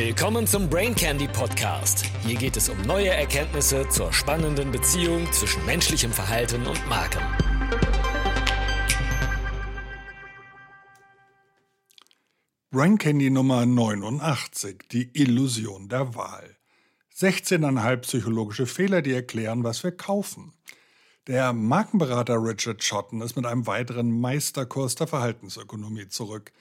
Willkommen zum Brain Candy Podcast. Hier geht es um neue Erkenntnisse zur spannenden Beziehung zwischen menschlichem Verhalten und Marken. Brain Candy Nummer 89, die Illusion der Wahl. 16,5 psychologische Fehler, die erklären, was wir kaufen. Der Markenberater Richard Schotten ist mit einem weiteren Meisterkurs der Verhaltensökonomie zurück.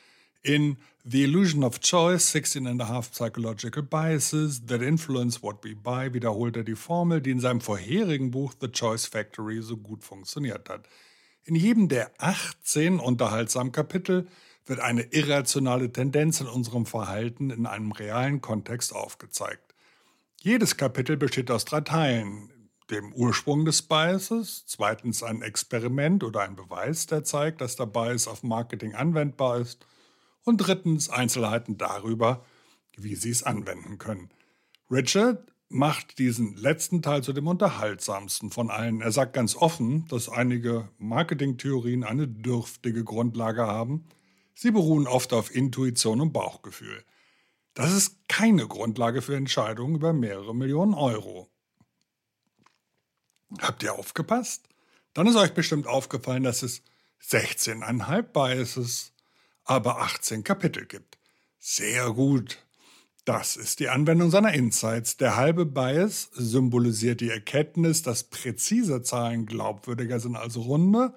In The Illusion of Choice, 16 and a Half Psychological Biases That Influence What We Buy wiederholt er die Formel, die in seinem vorherigen Buch The Choice Factory so gut funktioniert hat. In jedem der 18 unterhaltsamen Kapitel wird eine irrationale Tendenz in unserem Verhalten in einem realen Kontext aufgezeigt. Jedes Kapitel besteht aus drei Teilen. Dem Ursprung des Biases, zweitens ein Experiment oder ein Beweis, der zeigt, dass der Bias auf Marketing anwendbar ist, und drittens Einzelheiten darüber, wie Sie es anwenden können. Richard macht diesen letzten Teil zu dem unterhaltsamsten von allen. Er sagt ganz offen, dass einige Marketingtheorien eine dürftige Grundlage haben. Sie beruhen oft auf Intuition und Bauchgefühl. Das ist keine Grundlage für Entscheidungen über mehrere Millionen Euro. Habt ihr aufgepasst? Dann ist euch bestimmt aufgefallen, dass es 16,5 Biases aber 18 Kapitel gibt. Sehr gut. Das ist die Anwendung seiner Insights. Der halbe Bias symbolisiert die Erkenntnis, dass präzise Zahlen glaubwürdiger sind als runde.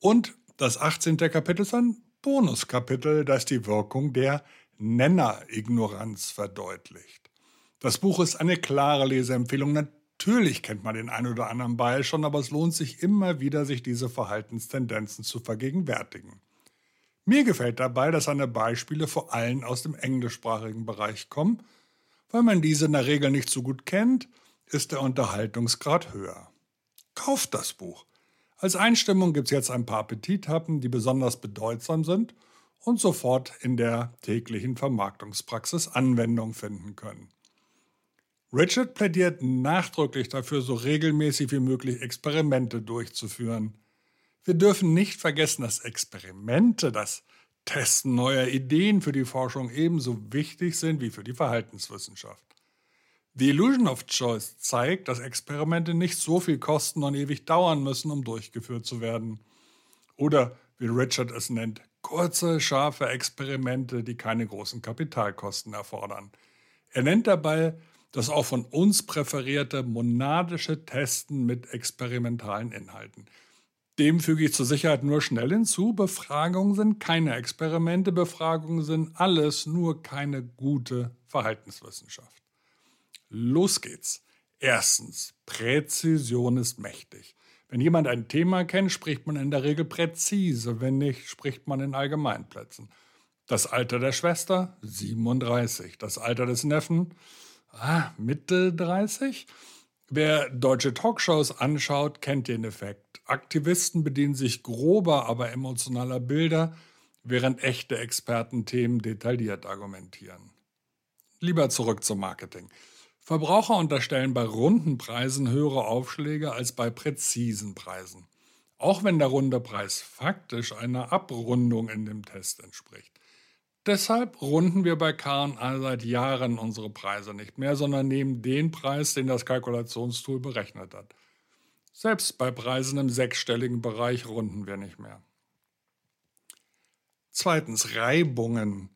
Und das 18. Kapitel ist ein Bonuskapitel, das die Wirkung der Nennerignoranz verdeutlicht. Das Buch ist eine klare Leseempfehlung. Natürlich kennt man den einen oder anderen Bias schon, aber es lohnt sich immer wieder, sich diese Verhaltenstendenzen zu vergegenwärtigen. Mir gefällt dabei, dass seine Beispiele vor allem aus dem englischsprachigen Bereich kommen. Weil man diese in der Regel nicht so gut kennt, ist der Unterhaltungsgrad höher. Kauft das Buch. Als Einstimmung gibt es jetzt ein paar Appetithappen, die besonders bedeutsam sind und sofort in der täglichen Vermarktungspraxis Anwendung finden können. Richard plädiert nachdrücklich dafür, so regelmäßig wie möglich Experimente durchzuführen. Wir dürfen nicht vergessen, dass Experimente, das Testen neuer Ideen für die Forschung ebenso wichtig sind wie für die Verhaltenswissenschaft. The Illusion of Choice zeigt, dass Experimente nicht so viel kosten und ewig dauern müssen, um durchgeführt zu werden. Oder, wie Richard es nennt, kurze, scharfe Experimente, die keine großen Kapitalkosten erfordern. Er nennt dabei das auch von uns präferierte monadische Testen mit experimentalen Inhalten. Dem füge ich zur Sicherheit nur schnell hinzu, Befragungen sind keine Experimente, Befragungen sind alles, nur keine gute Verhaltenswissenschaft. Los geht's. Erstens, Präzision ist mächtig. Wenn jemand ein Thema kennt, spricht man in der Regel präzise, wenn nicht, spricht man in Allgemeinplätzen. Das Alter der Schwester 37, das Alter des Neffen ah, Mitte 30. Wer deutsche Talkshows anschaut, kennt den Effekt. Aktivisten bedienen sich grober, aber emotionaler Bilder, während echte Experten Themen detailliert argumentieren. Lieber zurück zum Marketing. Verbraucher unterstellen bei runden Preisen höhere Aufschläge als bei präzisen Preisen. Auch wenn der runde Preis faktisch einer Abrundung in dem Test entspricht. Deshalb runden wir bei K&A seit Jahren unsere Preise nicht mehr, sondern nehmen den Preis, den das Kalkulationstool berechnet hat. Selbst bei Preisen im sechsstelligen Bereich runden wir nicht mehr. Zweitens, Reibungen.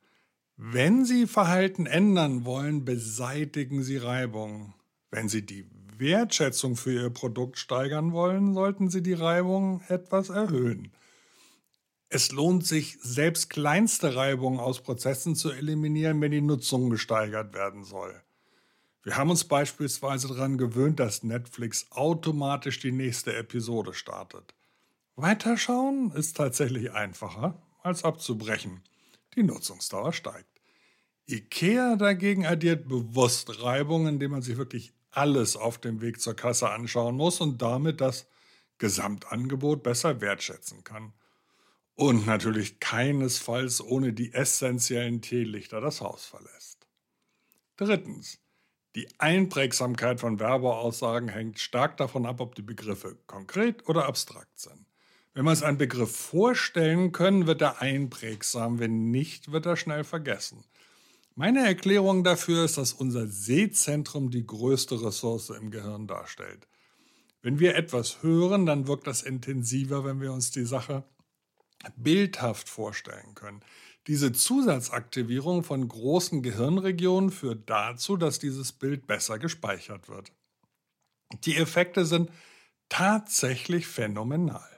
Wenn Sie Verhalten ändern wollen, beseitigen Sie Reibungen. Wenn Sie die Wertschätzung für Ihr Produkt steigern wollen, sollten Sie die Reibung etwas erhöhen. Es lohnt sich, selbst kleinste Reibungen aus Prozessen zu eliminieren, wenn die Nutzung gesteigert werden soll. Wir haben uns beispielsweise daran gewöhnt, dass Netflix automatisch die nächste Episode startet. Weiterschauen ist tatsächlich einfacher als abzubrechen. Die Nutzungsdauer steigt. IKEA dagegen addiert bewusst Reibung, indem man sich wirklich alles auf dem Weg zur Kasse anschauen muss und damit das Gesamtangebot besser wertschätzen kann. Und natürlich keinesfalls ohne die essentiellen Teelichter das Haus verlässt. Drittens. Die Einprägsamkeit von Werbeaussagen hängt stark davon ab, ob die Begriffe konkret oder abstrakt sind. Wenn wir uns einen Begriff vorstellen können, wird er einprägsam, wenn nicht, wird er schnell vergessen. Meine Erklärung dafür ist, dass unser Sehzentrum die größte Ressource im Gehirn darstellt. Wenn wir etwas hören, dann wirkt das intensiver, wenn wir uns die Sache bildhaft vorstellen können. Diese Zusatzaktivierung von großen Gehirnregionen führt dazu, dass dieses Bild besser gespeichert wird. Die Effekte sind tatsächlich phänomenal.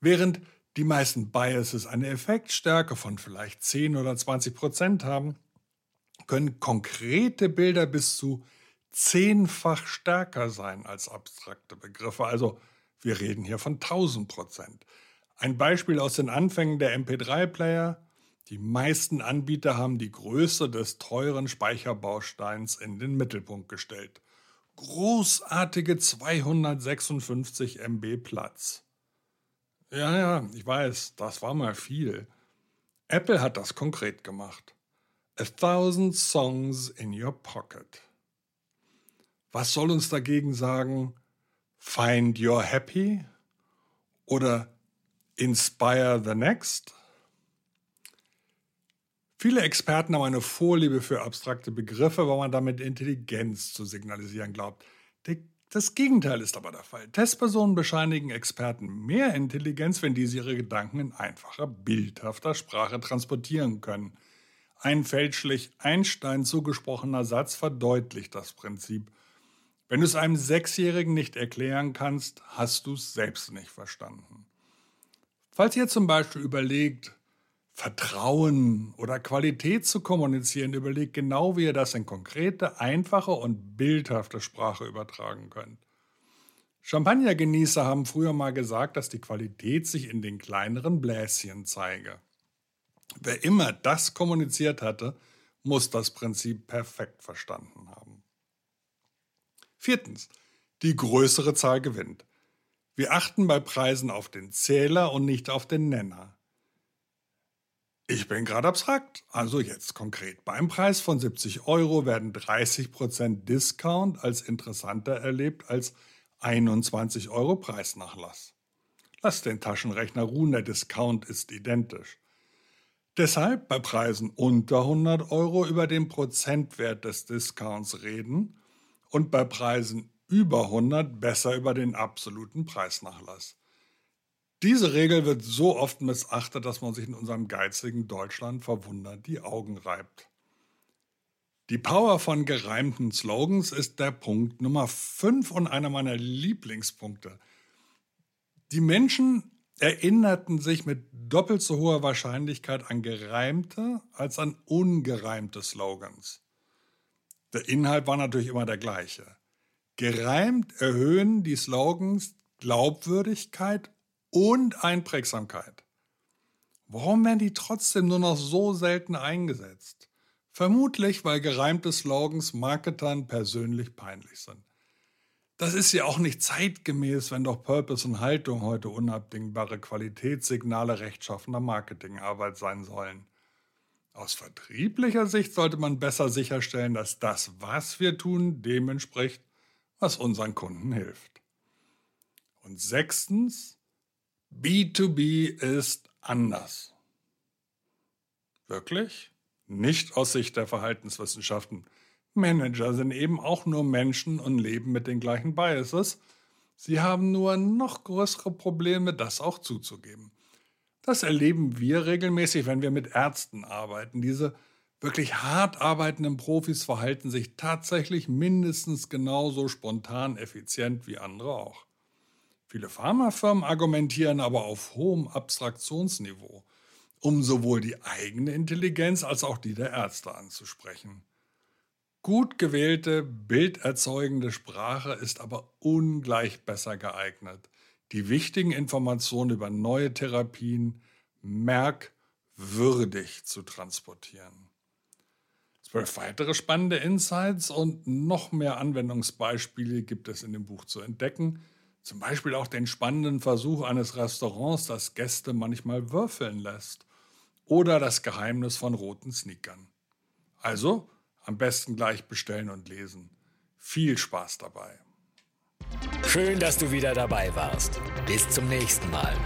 Während die meisten Biases eine Effektstärke von vielleicht 10 oder 20 Prozent haben, können konkrete Bilder bis zu zehnfach stärker sein als abstrakte Begriffe. Also wir reden hier von 1000 Prozent. Ein Beispiel aus den Anfängen der MP3-Player. Die meisten Anbieter haben die Größe des teuren Speicherbausteins in den Mittelpunkt gestellt. Großartige 256 MB Platz. Ja, ja, ich weiß, das war mal viel. Apple hat das konkret gemacht. A thousand songs in your pocket. Was soll uns dagegen sagen? Find your happy? Oder inspire the next? Viele Experten haben eine Vorliebe für abstrakte Begriffe, weil man damit Intelligenz zu signalisieren glaubt. Das Gegenteil ist aber der Fall. Testpersonen bescheinigen Experten mehr Intelligenz, wenn diese ihre Gedanken in einfacher, bildhafter Sprache transportieren können. Ein fälschlich Einstein zugesprochener Satz verdeutlicht das Prinzip. Wenn du es einem Sechsjährigen nicht erklären kannst, hast du es selbst nicht verstanden. Falls ihr zum Beispiel überlegt, Vertrauen oder Qualität zu kommunizieren, überlegt genau, wie ihr das in konkrete, einfache und bildhafte Sprache übertragen könnt. Champagnergenießer haben früher mal gesagt, dass die Qualität sich in den kleineren Bläschen zeige. Wer immer das kommuniziert hatte, muss das Prinzip perfekt verstanden haben. Viertens. Die größere Zahl gewinnt. Wir achten bei Preisen auf den Zähler und nicht auf den Nenner. Ich bin gerade abstrakt, also jetzt konkret. Beim Preis von 70 Euro werden 30% Discount als interessanter erlebt als 21 Euro Preisnachlass. Lass den Taschenrechner ruhen, der Discount ist identisch. Deshalb bei Preisen unter 100 Euro über den Prozentwert des Discounts reden und bei Preisen über 100 besser über den absoluten Preisnachlass. Diese Regel wird so oft missachtet, dass man sich in unserem geizigen Deutschland verwundert die Augen reibt. Die Power von gereimten Slogans ist der Punkt Nummer 5 und einer meiner Lieblingspunkte. Die Menschen erinnerten sich mit doppelt so hoher Wahrscheinlichkeit an gereimte als an ungereimte Slogans. Der Inhalt war natürlich immer der gleiche. Gereimt erhöhen die Slogans Glaubwürdigkeit und Einprägsamkeit. Warum werden die trotzdem nur noch so selten eingesetzt? Vermutlich, weil gereimte Slogans Marketern persönlich peinlich sind. Das ist ja auch nicht zeitgemäß, wenn doch Purpose und Haltung heute unabdingbare Qualitätssignale rechtschaffener Marketingarbeit sein sollen. Aus vertrieblicher Sicht sollte man besser sicherstellen, dass das, was wir tun, dem entspricht, was unseren Kunden hilft. Und sechstens, B2B ist anders. Wirklich? Nicht aus Sicht der Verhaltenswissenschaften. Manager sind eben auch nur Menschen und leben mit den gleichen Biases. Sie haben nur noch größere Probleme, das auch zuzugeben. Das erleben wir regelmäßig, wenn wir mit Ärzten arbeiten. Diese wirklich hart arbeitenden Profis verhalten sich tatsächlich mindestens genauso spontan effizient wie andere auch. Viele Pharmafirmen argumentieren aber auf hohem Abstraktionsniveau, um sowohl die eigene Intelligenz als auch die der Ärzte anzusprechen. Gut gewählte, bilderzeugende Sprache ist aber ungleich besser geeignet, die wichtigen Informationen über neue Therapien merkwürdig zu transportieren. Zwölf weitere spannende Insights und noch mehr Anwendungsbeispiele gibt es in dem Buch zu entdecken, zum Beispiel auch den spannenden Versuch eines Restaurants, das Gäste manchmal würfeln lässt. Oder das Geheimnis von roten Sneakern. Also am besten gleich bestellen und lesen. Viel Spaß dabei. Schön, dass du wieder dabei warst. Bis zum nächsten Mal.